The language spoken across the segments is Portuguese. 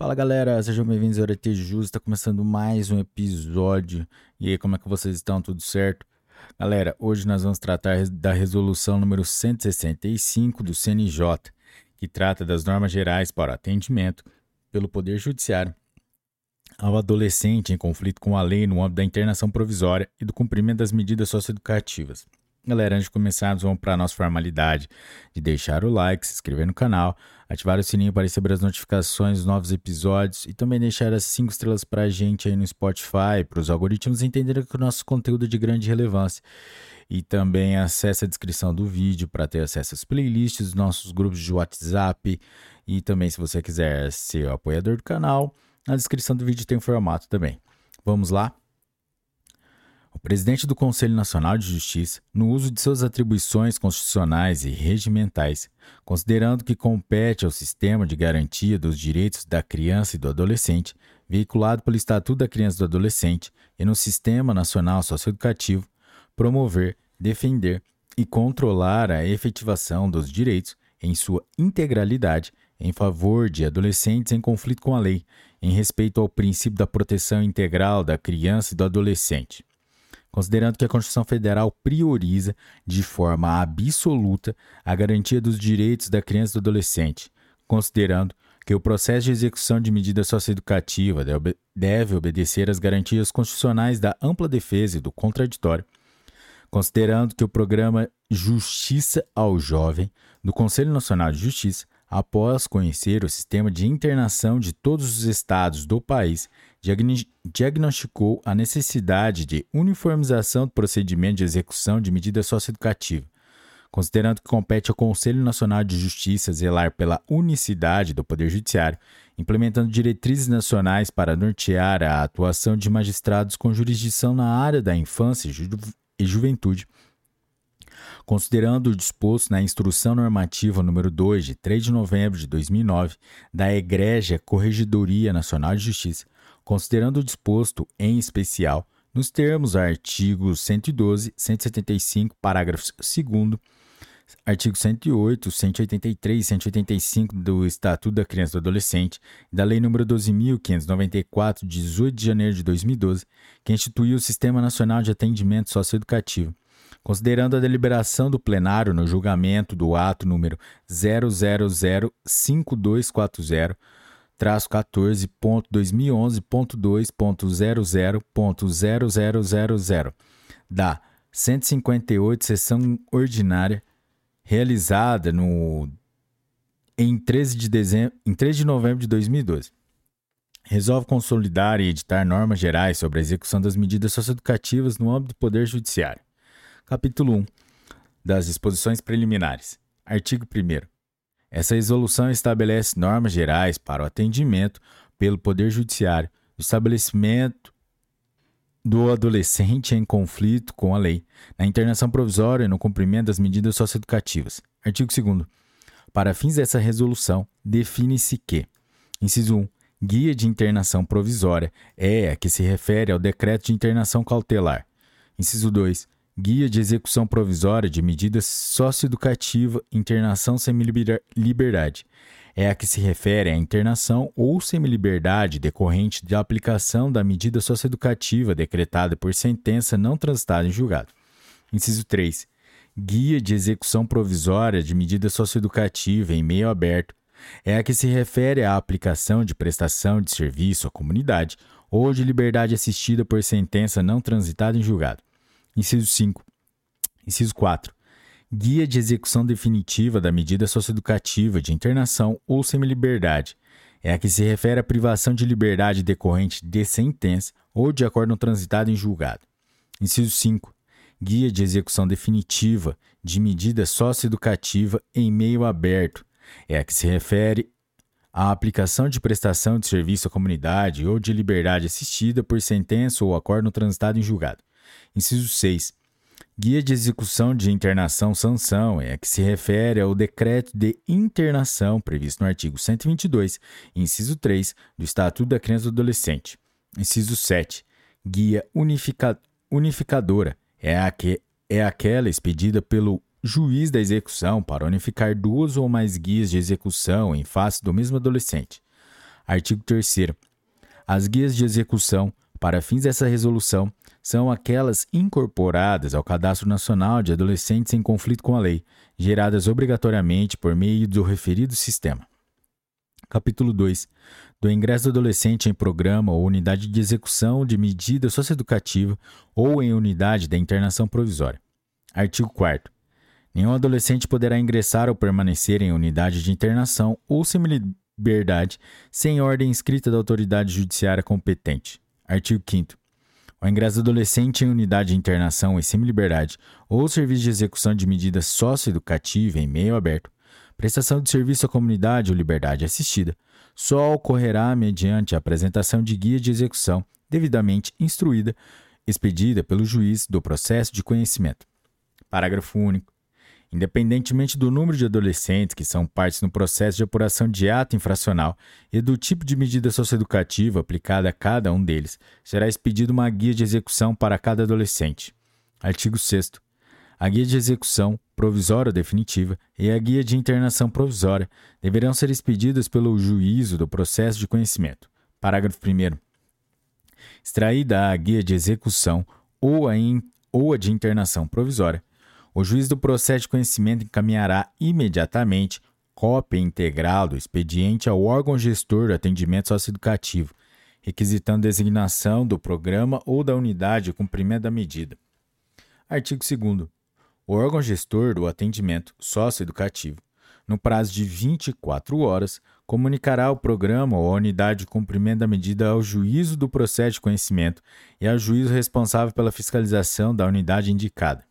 Fala galera, sejam bem-vindos ao Orete Justo, está começando mais um episódio. E aí, como é que vocês estão? Tudo certo? Galera, hoje nós vamos tratar da resolução número 165 do CNJ, que trata das normas gerais para atendimento pelo Poder Judiciário ao adolescente em conflito com a lei no âmbito da internação provisória e do cumprimento das medidas socioeducativas. Galera, antes de começarmos, vamos para a nossa formalidade de deixar o like, se inscrever no canal, ativar o sininho para receber as notificações dos novos episódios e também deixar as 5 estrelas para a gente aí no Spotify, para os algoritmos entenderem que o nosso conteúdo é de grande relevância. E também acesse a descrição do vídeo para ter acesso às playlists nossos grupos de WhatsApp. E também, se você quiser ser o apoiador do canal, na descrição do vídeo tem o formato também. Vamos lá? O presidente do Conselho Nacional de Justiça, no uso de suas atribuições constitucionais e regimentais, considerando que compete ao sistema de garantia dos direitos da criança e do adolescente, veiculado pelo Estatuto da Criança e do Adolescente e no Sistema Nacional Socioeducativo, promover, defender e controlar a efetivação dos direitos em sua integralidade em favor de adolescentes em conflito com a lei, em respeito ao princípio da proteção integral da criança e do adolescente considerando que a Constituição Federal prioriza de forma absoluta a garantia dos direitos da criança e do adolescente, considerando que o processo de execução de medida socioeducativa deve obedecer às garantias constitucionais da ampla defesa e do contraditório, considerando que o programa Justiça ao Jovem do Conselho Nacional de Justiça, após conhecer o sistema de internação de todos os estados do país diagnosticou a necessidade de uniformização do procedimento de execução de medida socioeducativa, considerando que compete ao Conselho Nacional de Justiça zelar pela unicidade do Poder Judiciário, implementando diretrizes nacionais para nortear a atuação de magistrados com jurisdição na área da infância e, ju e juventude, considerando o disposto na Instrução Normativa número 2 de 3 de novembro de 2009 da Egrégia Corregedoria Nacional de Justiça, considerando o disposto em especial nos termos artigos 112, 175, parágrafos 2 artigo 108, 183 e 185 do Estatuto da Criança e do Adolescente e da Lei nº 12.594, de 18 de janeiro de 2012, que instituiu o Sistema Nacional de Atendimento Socioeducativo, considerando a deliberação do plenário no julgamento do ato número 0005240 14.2011.2.0000 da 158 sessão ordinária realizada no em 13 de dezembro, em 3 de novembro de 2012. Resolve consolidar e editar normas gerais sobre a execução das medidas socioeducativas no âmbito do Poder Judiciário. Capítulo 1 das disposições preliminares. Artigo 1 essa resolução estabelece normas gerais para o atendimento pelo Poder Judiciário do estabelecimento do adolescente em conflito com a lei, na internação provisória e no cumprimento das medidas socioeducativas. Artigo 2. Para fins dessa resolução, define-se que: inciso 1. Guia de internação provisória é a que se refere ao decreto de internação cautelar. Inciso 2 Guia de Execução Provisória de Medidas Socioeducativa Internação Semi-Liberdade. É a que se refere à internação ou semi-liberdade decorrente da aplicação da medida socioeducativa decretada por sentença não transitada em julgado. Inciso 3. Guia de Execução Provisória de Medida Socioeducativa em Meio Aberto. É a que se refere à aplicação de prestação de serviço à comunidade ou de liberdade assistida por sentença não transitada em julgado. Inciso 5. Inciso 4. Guia de execução definitiva da medida socioeducativa de internação ou semi-liberdade. É a que se refere à privação de liberdade decorrente de sentença ou de acordo transitado em julgado. Inciso 5. Guia de execução definitiva de medida socioeducativa em meio aberto. É a que se refere à aplicação de prestação de serviço à comunidade ou de liberdade assistida por sentença ou acordo transitado em julgado. Inciso 6. Guia de execução de internação sanção é a que se refere ao decreto de internação previsto no artigo 122, inciso 3, do Estatuto da Criança e do Adolescente. Inciso 7. Guia unifica unificadora é, a que, é aquela expedida pelo juiz da execução para unificar duas ou mais guias de execução em face do mesmo adolescente. Artigo 3. As guias de execução, para fins dessa resolução, são aquelas incorporadas ao Cadastro Nacional de Adolescentes em Conflito com a Lei, geradas obrigatoriamente por meio do referido sistema. Capítulo 2. Do ingresso do adolescente em programa ou unidade de execução de medida socioeducativa ou em unidade da internação provisória. Artigo 4. Nenhum adolescente poderá ingressar ou permanecer em unidade de internação ou semi-liberdade sem ordem escrita da autoridade judiciária competente. Artigo 5. O ingresso do adolescente em unidade de internação e semi-liberdade ou serviço de execução de medida socioeducativa em meio aberto, prestação de serviço à comunidade ou liberdade assistida, só ocorrerá mediante a apresentação de guia de execução devidamente instruída, expedida pelo juiz do processo de conhecimento. Parágrafo único. Independentemente do número de adolescentes que são partes no processo de apuração de ato infracional e do tipo de medida socioeducativa aplicada a cada um deles, será expedida uma guia de execução para cada adolescente. Artigo 6. A guia de execução provisória ou definitiva e a guia de internação provisória deverão ser expedidas pelo juízo do processo de conhecimento. Parágrafo 1. Extraída a guia de execução ou a, in, ou a de internação provisória, o juiz do processo de conhecimento encaminhará imediatamente cópia integral do expediente ao órgão gestor do atendimento socioeducativo, requisitando designação do programa ou da unidade de cumprimento da medida. Artigo 2 O órgão gestor do atendimento socioeducativo, no prazo de 24 horas, comunicará o programa ou a unidade de cumprimento da medida ao juízo do processo de conhecimento e ao juízo responsável pela fiscalização da unidade indicada.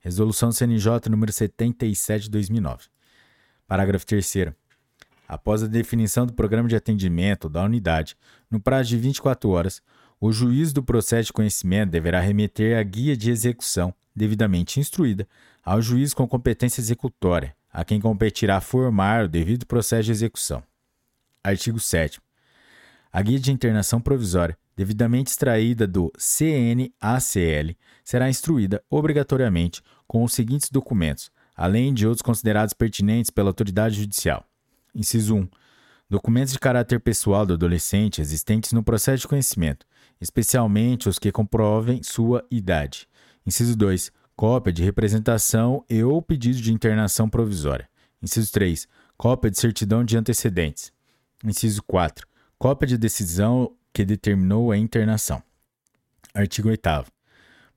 Resolução CNJ número 77 de 2009. Parágrafo 3 Após a definição do programa de atendimento da unidade, no prazo de 24 horas, o juiz do processo de conhecimento deverá remeter a guia de execução, devidamente instruída, ao juiz com competência executória, a quem competirá formar o devido processo de execução. Artigo 7. A guia de internação provisória devidamente extraída do CNACL, será instruída obrigatoriamente com os seguintes documentos, além de outros considerados pertinentes pela autoridade judicial. Inciso 1. Documentos de caráter pessoal do adolescente existentes no processo de conhecimento, especialmente os que comprovem sua idade. Inciso 2. Cópia de representação e ou pedido de internação provisória. Inciso 3. Cópia de certidão de antecedentes. Inciso 4. Cópia de decisão que determinou a internação. Artigo 8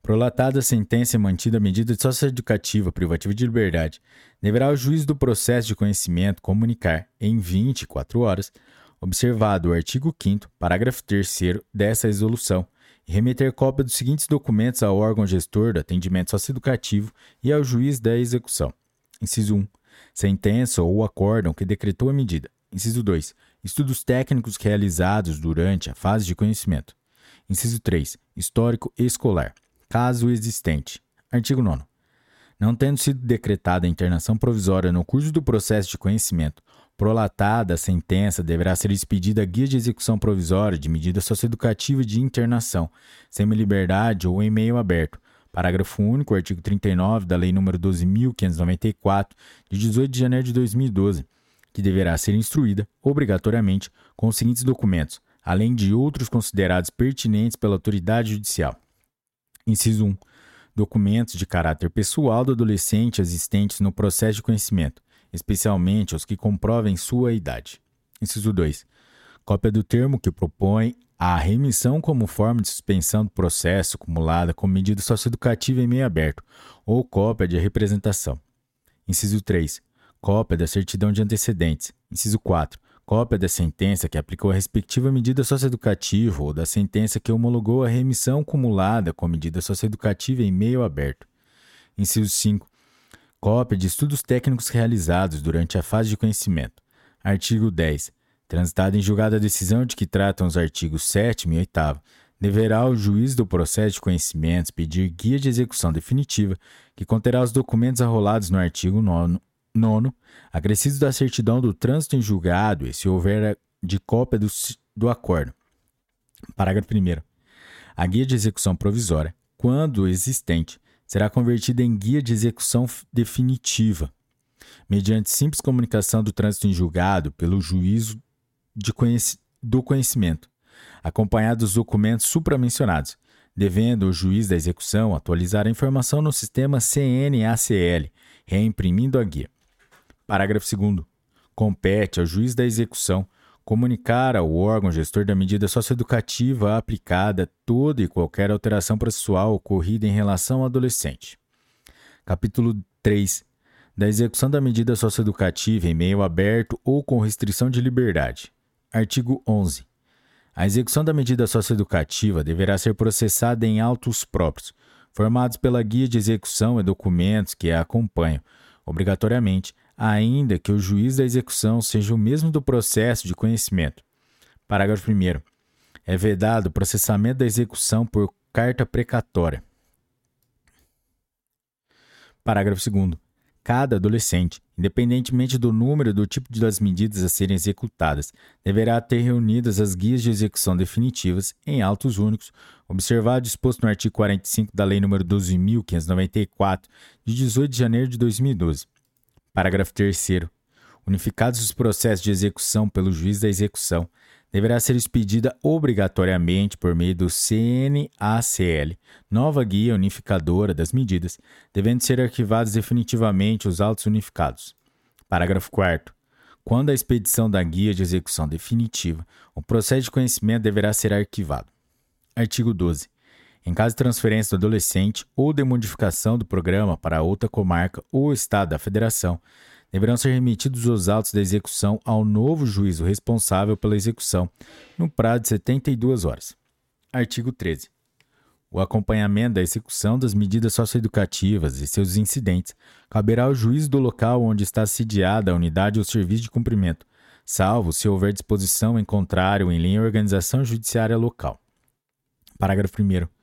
Prolatada a sentença e mantida a medida socioeducativa privativa de liberdade, deverá o juiz do processo de conhecimento comunicar, em 24 horas, observado o artigo 5 parágrafo 3 dessa resolução, e remeter cópia dos seguintes documentos ao órgão gestor do atendimento socioeducativo e ao juiz da execução. Inciso 1. Sentença ou acórdão que decretou a medida. Inciso 2. Estudos técnicos realizados durante a fase de conhecimento. Inciso 3. Histórico escolar. Caso existente. Artigo 9. Não tendo sido decretada a internação provisória no curso do processo de conhecimento, prolatada a sentença, deverá ser expedida a guia de execução provisória de medida socioeducativa de internação, semi-liberdade ou em meio aberto. Parágrafo único, artigo 39 da Lei nº 12.594, de 18 de janeiro de 2012 que deverá ser instruída, obrigatoriamente, com os seguintes documentos, além de outros considerados pertinentes pela autoridade judicial. Inciso 1. Documentos de caráter pessoal do adolescente existentes no processo de conhecimento, especialmente os que comprovem sua idade. Inciso 2. Cópia do termo que propõe a remissão como forma de suspensão do processo acumulada com medida socioeducativa em meio aberto, ou cópia de representação. Inciso 3 Cópia da certidão de antecedentes. Inciso 4. Cópia da sentença que aplicou a respectiva medida socioeducativa ou da sentença que homologou a remissão cumulada com a medida socioeducativa em meio aberto. Inciso 5. Cópia de estudos técnicos realizados durante a fase de conhecimento. Artigo 10. Transitada em julgado a decisão de que tratam os artigos 7 e 8, deverá o juiz do processo de conhecimentos pedir guia de execução definitiva, que conterá os documentos arrolados no artigo 9 Nono, acrescidos da certidão do trânsito em julgado e se houver de cópia do, do acordo. Parágrafo 1. A guia de execução provisória, quando existente, será convertida em guia de execução definitiva, mediante simples comunicação do trânsito em julgado pelo juízo de conhecimento do conhecimento, acompanhado dos documentos supramencionados, devendo o juiz da execução atualizar a informação no sistema CNACL, reimprimindo a guia. Parágrafo 2. Compete ao juiz da execução comunicar ao órgão gestor da medida socioeducativa aplicada toda e qualquer alteração processual ocorrida em relação ao adolescente. Capítulo 3. Da execução da medida socioeducativa em meio aberto ou com restrição de liberdade. Artigo 11. A execução da medida socioeducativa deverá ser processada em autos próprios, formados pela guia de execução e documentos que a acompanham, obrigatoriamente, ainda que o juiz da execução seja o mesmo do processo de conhecimento. Parágrafo 1. É vedado o processamento da execução por carta precatória. Parágrafo 2. Cada adolescente, independentemente do número e do tipo das medidas a serem executadas, deverá ter reunidas as guias de execução definitivas em autos únicos, observado disposto no artigo 45 da Lei nº 12.594, de 18 de janeiro de 2012. Parágrafo 3. Unificados os processos de execução pelo juiz da execução, deverá ser expedida obrigatoriamente por meio do CNACL, nova guia unificadora das medidas, devendo ser arquivados definitivamente os autos unificados. Parágrafo 4. Quando a expedição da guia de execução definitiva, o processo de conhecimento deverá ser arquivado. Artigo 12. Em caso de transferência do adolescente ou de modificação do programa para outra comarca ou estado da federação, deverão ser remetidos os autos da execução ao novo juízo responsável pela execução, no prazo de 72 horas. Artigo 13. O acompanhamento da execução das medidas socioeducativas e seus incidentes caberá ao juiz do local onde está sediada a unidade ou serviço de cumprimento, salvo se houver disposição em contrário em linha organização judiciária local. Parágrafo 1.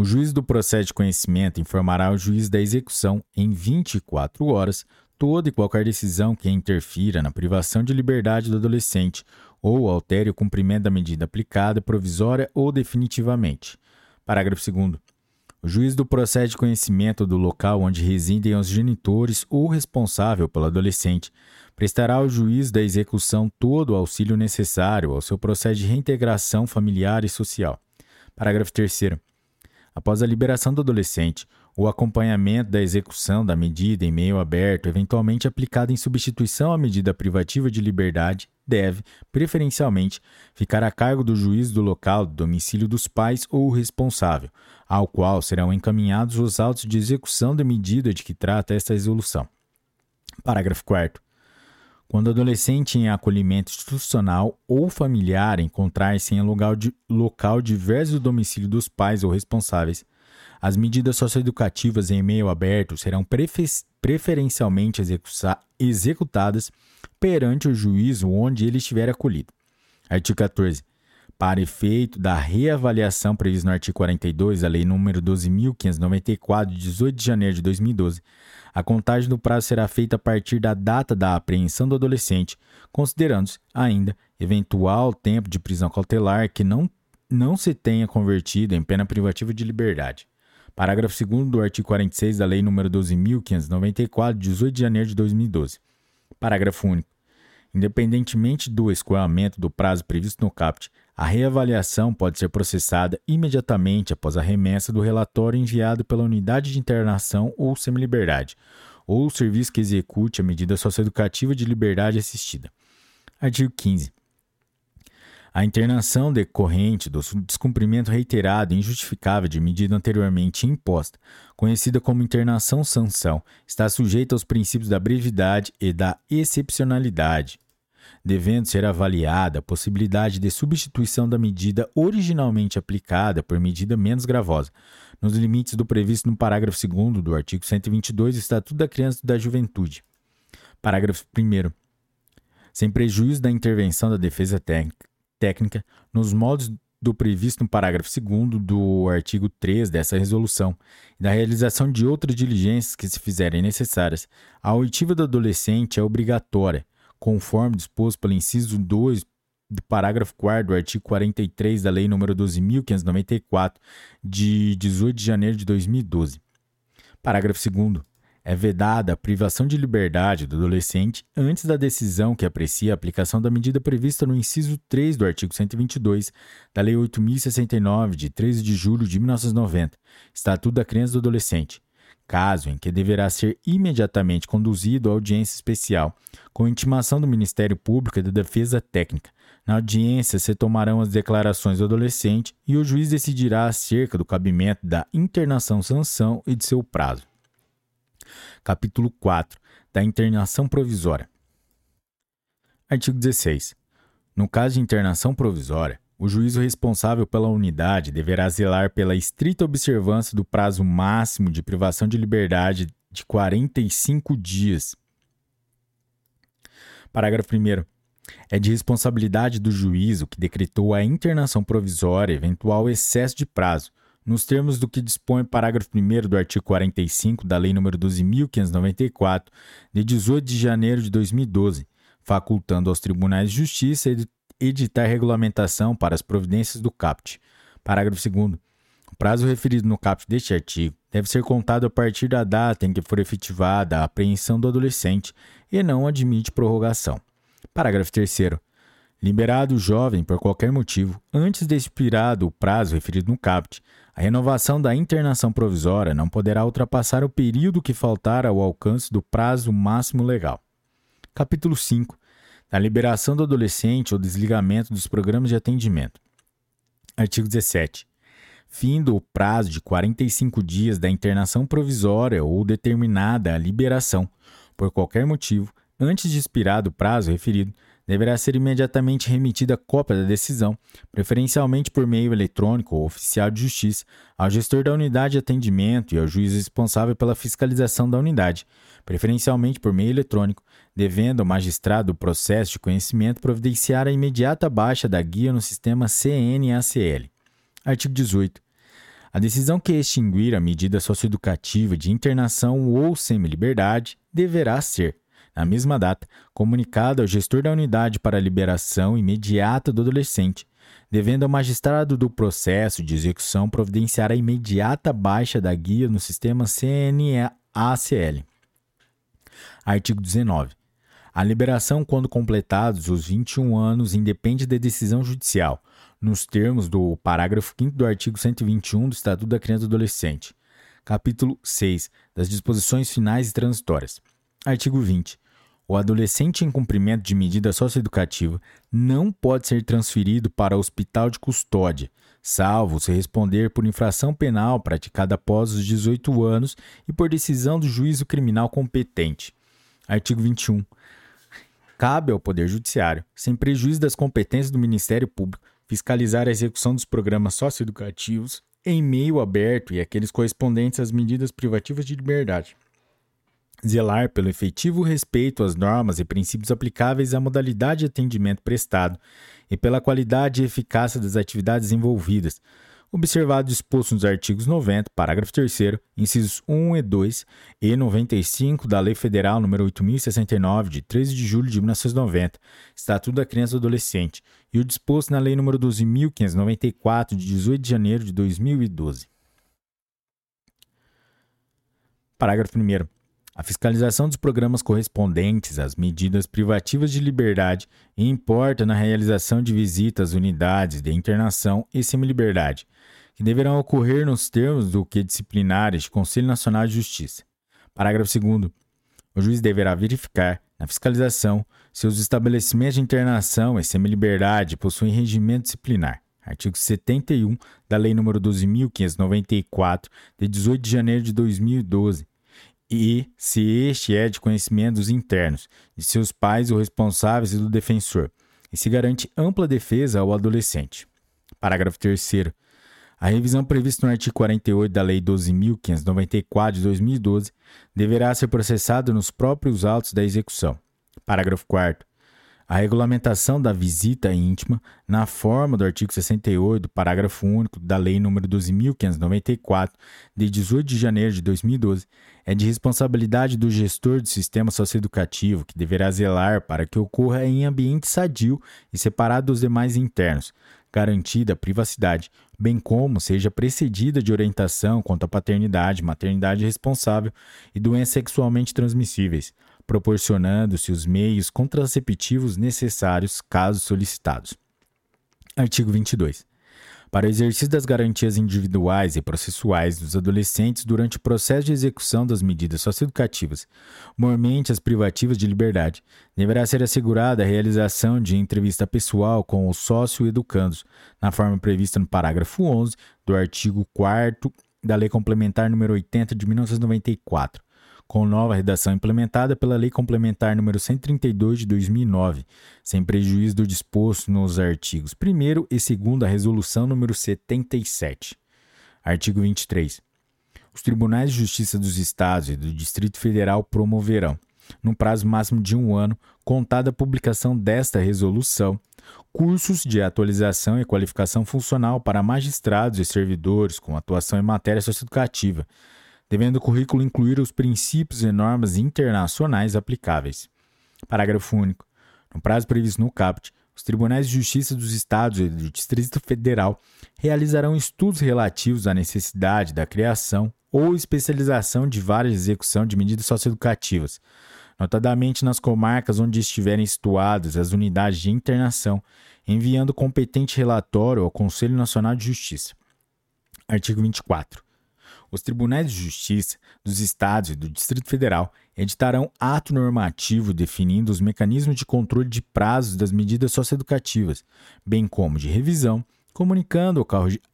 O juiz do processo de conhecimento informará ao juiz da execução, em 24 horas, toda e qualquer decisão que interfira na privação de liberdade do adolescente ou altere o cumprimento da medida aplicada provisória ou definitivamente. Parágrafo 2. O juiz do processo de conhecimento do local onde residem os genitores ou responsável pelo adolescente prestará ao juiz da execução todo o auxílio necessário ao seu processo de reintegração familiar e social. Parágrafo 3. Após a liberação do adolescente, o acompanhamento da execução da medida em meio aberto, eventualmente aplicada em substituição à medida privativa de liberdade, deve, preferencialmente, ficar a cargo do juiz do local do domicílio dos pais ou o responsável, ao qual serão encaminhados os autos de execução da medida de que trata esta resolução. Parágrafo 4. Quando adolescente em acolhimento institucional ou familiar encontrar-se em local, de, local diverso do domicílio dos pais ou responsáveis, as medidas socioeducativas em meio aberto serão preferencialmente executadas perante o juízo onde ele estiver acolhido. Artigo 14 para efeito da reavaliação prevista no artigo 42 da Lei nº 12.594, de 18 de janeiro de 2012, a contagem do prazo será feita a partir da data da apreensão do adolescente, considerando-se ainda eventual tempo de prisão cautelar que não, não se tenha convertido em pena privativa de liberdade. Parágrafo 2 do artigo 46 da Lei nº 12.594, de 18 de janeiro de 2012. Parágrafo único. Independentemente do escoamento do prazo previsto no CAPT, a reavaliação pode ser processada imediatamente após a remessa do relatório enviado pela unidade de internação ou semiliberdade, ou o serviço que execute a medida socioeducativa de liberdade assistida. Artigo 15. A internação decorrente do descumprimento reiterado e injustificável de medida anteriormente imposta, conhecida como internação sanção, está sujeita aos princípios da brevidade e da excepcionalidade, devendo ser avaliada a possibilidade de substituição da medida originalmente aplicada por medida menos gravosa, nos limites do previsto no parágrafo 2 do artigo 122 do Estatuto da Criança e da Juventude. Parágrafo 1. Sem prejuízo da intervenção da defesa técnica, nos modos do previsto no parágrafo 2 do artigo 3 dessa resolução e da realização de outras diligências que se fizerem necessárias, a oitiva do adolescente é obrigatória conforme disposto pelo inciso 2 do parágrafo 4 do artigo 43 da Lei nº 12.594, de 18 de janeiro de 2012. Parágrafo 2 é vedada a privação de liberdade do adolescente antes da decisão que aprecia a aplicação da medida prevista no inciso 3 do artigo 122 da Lei 8069, de 13 de julho de 1990, Estatuto da Criança e do Adolescente, caso em que deverá ser imediatamente conduzido à audiência especial, com intimação do Ministério Público e da Defesa Técnica. Na audiência se tomarão as declarações do adolescente e o juiz decidirá acerca do cabimento da internação sanção e de seu prazo. Capítulo 4 da internação provisória. Artigo 16. No caso de internação provisória, o juízo responsável pela unidade deverá zelar pela estrita observância do prazo máximo de privação de liberdade de 45 dias. Parágrafo 1. É de responsabilidade do juízo que decretou a internação provisória eventual excesso de prazo, nos termos do que dispõe o parágrafo 1 do artigo 45 da Lei nº 12.594, de 18 de janeiro de 2012, facultando aos tribunais de justiça editar regulamentação para as providências do CAPT. Parágrafo 2. O prazo referido no caput deste artigo deve ser contado a partir da data em que for efetivada a apreensão do adolescente e não admite prorrogação. Parágrafo 3. Liberado o jovem por qualquer motivo, antes de expirado o prazo referido no caput, a renovação da internação provisória não poderá ultrapassar o período que faltar ao alcance do prazo máximo legal. Capítulo 5. Da liberação do adolescente ou desligamento dos programas de atendimento. Artigo 17. Findo o prazo de 45 dias da internação provisória ou determinada a liberação, por qualquer motivo, antes de expirado o prazo referido, deverá ser imediatamente remetida cópia da decisão, preferencialmente por meio eletrônico ou oficial de justiça, ao gestor da unidade de atendimento e ao juiz responsável pela fiscalização da unidade, preferencialmente por meio eletrônico, devendo o magistrado do processo de conhecimento providenciar a imediata baixa da guia no sistema CNACL. Artigo 18. A decisão que extinguir a medida socioeducativa de internação ou semi-liberdade deverá ser, na mesma data, comunicado ao gestor da unidade para a liberação imediata do adolescente, devendo ao magistrado do processo de execução providenciar a imediata baixa da guia no sistema CNACL. Artigo 19. A liberação, quando completados os 21 anos, independe da decisão judicial, nos termos do parágrafo 5 do artigo 121 do Estatuto da Criança e do Adolescente. Capítulo 6 das disposições finais e transitórias. Artigo 20. O adolescente em cumprimento de medida socioeducativa não pode ser transferido para hospital de custódia, salvo se responder por infração penal praticada após os 18 anos e por decisão do juízo criminal competente. Artigo 21. Cabe ao Poder Judiciário, sem prejuízo das competências do Ministério Público, fiscalizar a execução dos programas socioeducativos em meio aberto e aqueles correspondentes às medidas privativas de liberdade zelar pelo efetivo respeito às normas e princípios aplicáveis à modalidade de atendimento prestado e pela qualidade e eficácia das atividades envolvidas, observado disposto nos artigos 90, parágrafo 3 incisos 1 e 2 e 95 da Lei Federal nº 8069 de 13 de julho de 1990, Estatuto da Criança e do Adolescente, e o disposto na Lei nº 12594 de 18 de janeiro de 2012. Parágrafo 1 a fiscalização dos programas correspondentes às medidas privativas de liberdade importa na realização de visitas às unidades de internação e semi-liberdade, que deverão ocorrer nos termos do que disciplinares do Conselho Nacional de Justiça. Parágrafo 2 O juiz deverá verificar, na fiscalização, se os estabelecimentos de internação e semi-liberdade possuem regimento disciplinar. Artigo 71 da Lei nº 12.594, de 18 de janeiro de 2012, e se este é de conhecimento dos internos, de seus pais ou responsáveis e do defensor, e se garante ampla defesa ao adolescente. Parágrafo 3 a revisão prevista no artigo 48 da Lei 12.594 de 2012 deverá ser processada nos próprios autos da execução. Parágrafo 4 a regulamentação da visita íntima, na forma do artigo 68, parágrafo único da Lei nº 12.594, de 18 de janeiro de 2012, é de responsabilidade do gestor do sistema socioeducativo, que deverá zelar para que ocorra em ambiente sadio e separado dos demais internos, garantida a privacidade, bem como seja precedida de orientação quanto à paternidade, maternidade responsável e doenças sexualmente transmissíveis proporcionando-se os meios contraceptivos necessários caso solicitados. Artigo 22. Para o exercício das garantias individuais e processuais dos adolescentes durante o processo de execução das medidas socioeducativas, mormente as privativas de liberdade, deverá ser assegurada a realização de entrevista pessoal com os sócio-educandos, na forma prevista no parágrafo 11 do artigo 4 da Lei Complementar nº 80 de 1994, com nova redação implementada pela Lei Complementar número 132 de 2009, sem prejuízo do disposto nos artigos 1 e 2 da Resolução número 77. Artigo 23. Os tribunais de justiça dos estados e do Distrito Federal promoverão, no prazo máximo de um ano, contada a publicação desta resolução, cursos de atualização e qualificação funcional para magistrados e servidores com atuação em matéria socioeducativa, devendo o currículo incluir os princípios e normas internacionais aplicáveis. Parágrafo único. No prazo previsto no CAPT, os tribunais de justiça dos estados e do Distrito Federal realizarão estudos relativos à necessidade da criação ou especialização de várias execução de medidas socioeducativas, notadamente nas comarcas onde estiverem situadas as unidades de internação, enviando competente relatório ao Conselho Nacional de Justiça. Artigo 24. Os tribunais de justiça dos estados e do Distrito Federal editarão ato normativo definindo os mecanismos de controle de prazos das medidas socioeducativas, bem como de revisão, comunicando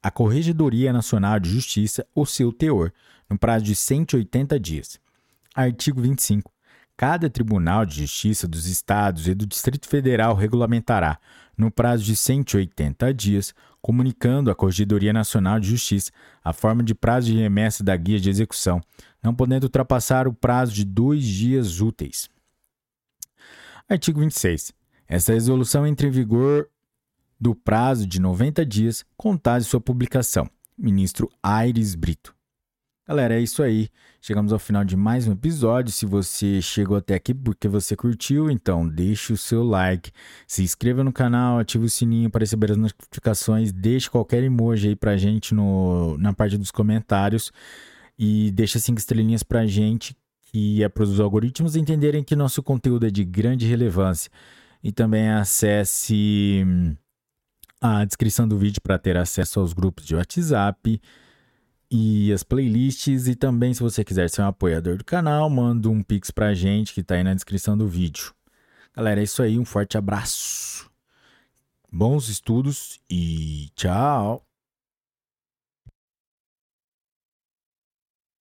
à Corregedoria Nacional de Justiça o seu teor, no prazo de 180 dias. Artigo 25. Cada Tribunal de Justiça dos Estados e do Distrito Federal regulamentará, no prazo de 180 dias, comunicando à Corregedoria Nacional de Justiça a forma de prazo de remessa da guia de execução, não podendo ultrapassar o prazo de dois dias úteis. Artigo 26. Essa resolução entra em vigor do prazo de 90 dias, contados sua publicação. Ministro Aires Brito. Galera, é isso aí. Chegamos ao final de mais um episódio. Se você chegou até aqui porque você curtiu, então deixe o seu like, se inscreva no canal, ative o sininho para receber as notificações, deixe qualquer emoji aí pra gente no, na parte dos comentários e deixe cinco estrelinhas pra gente, que é para os algoritmos entenderem que nosso conteúdo é de grande relevância. E também acesse hum, a descrição do vídeo para ter acesso aos grupos de WhatsApp e as playlists. E também, se você quiser ser um apoiador do canal, manda um pix pra gente que tá aí na descrição do vídeo. Galera, é isso aí. Um forte abraço. Bons estudos e tchau.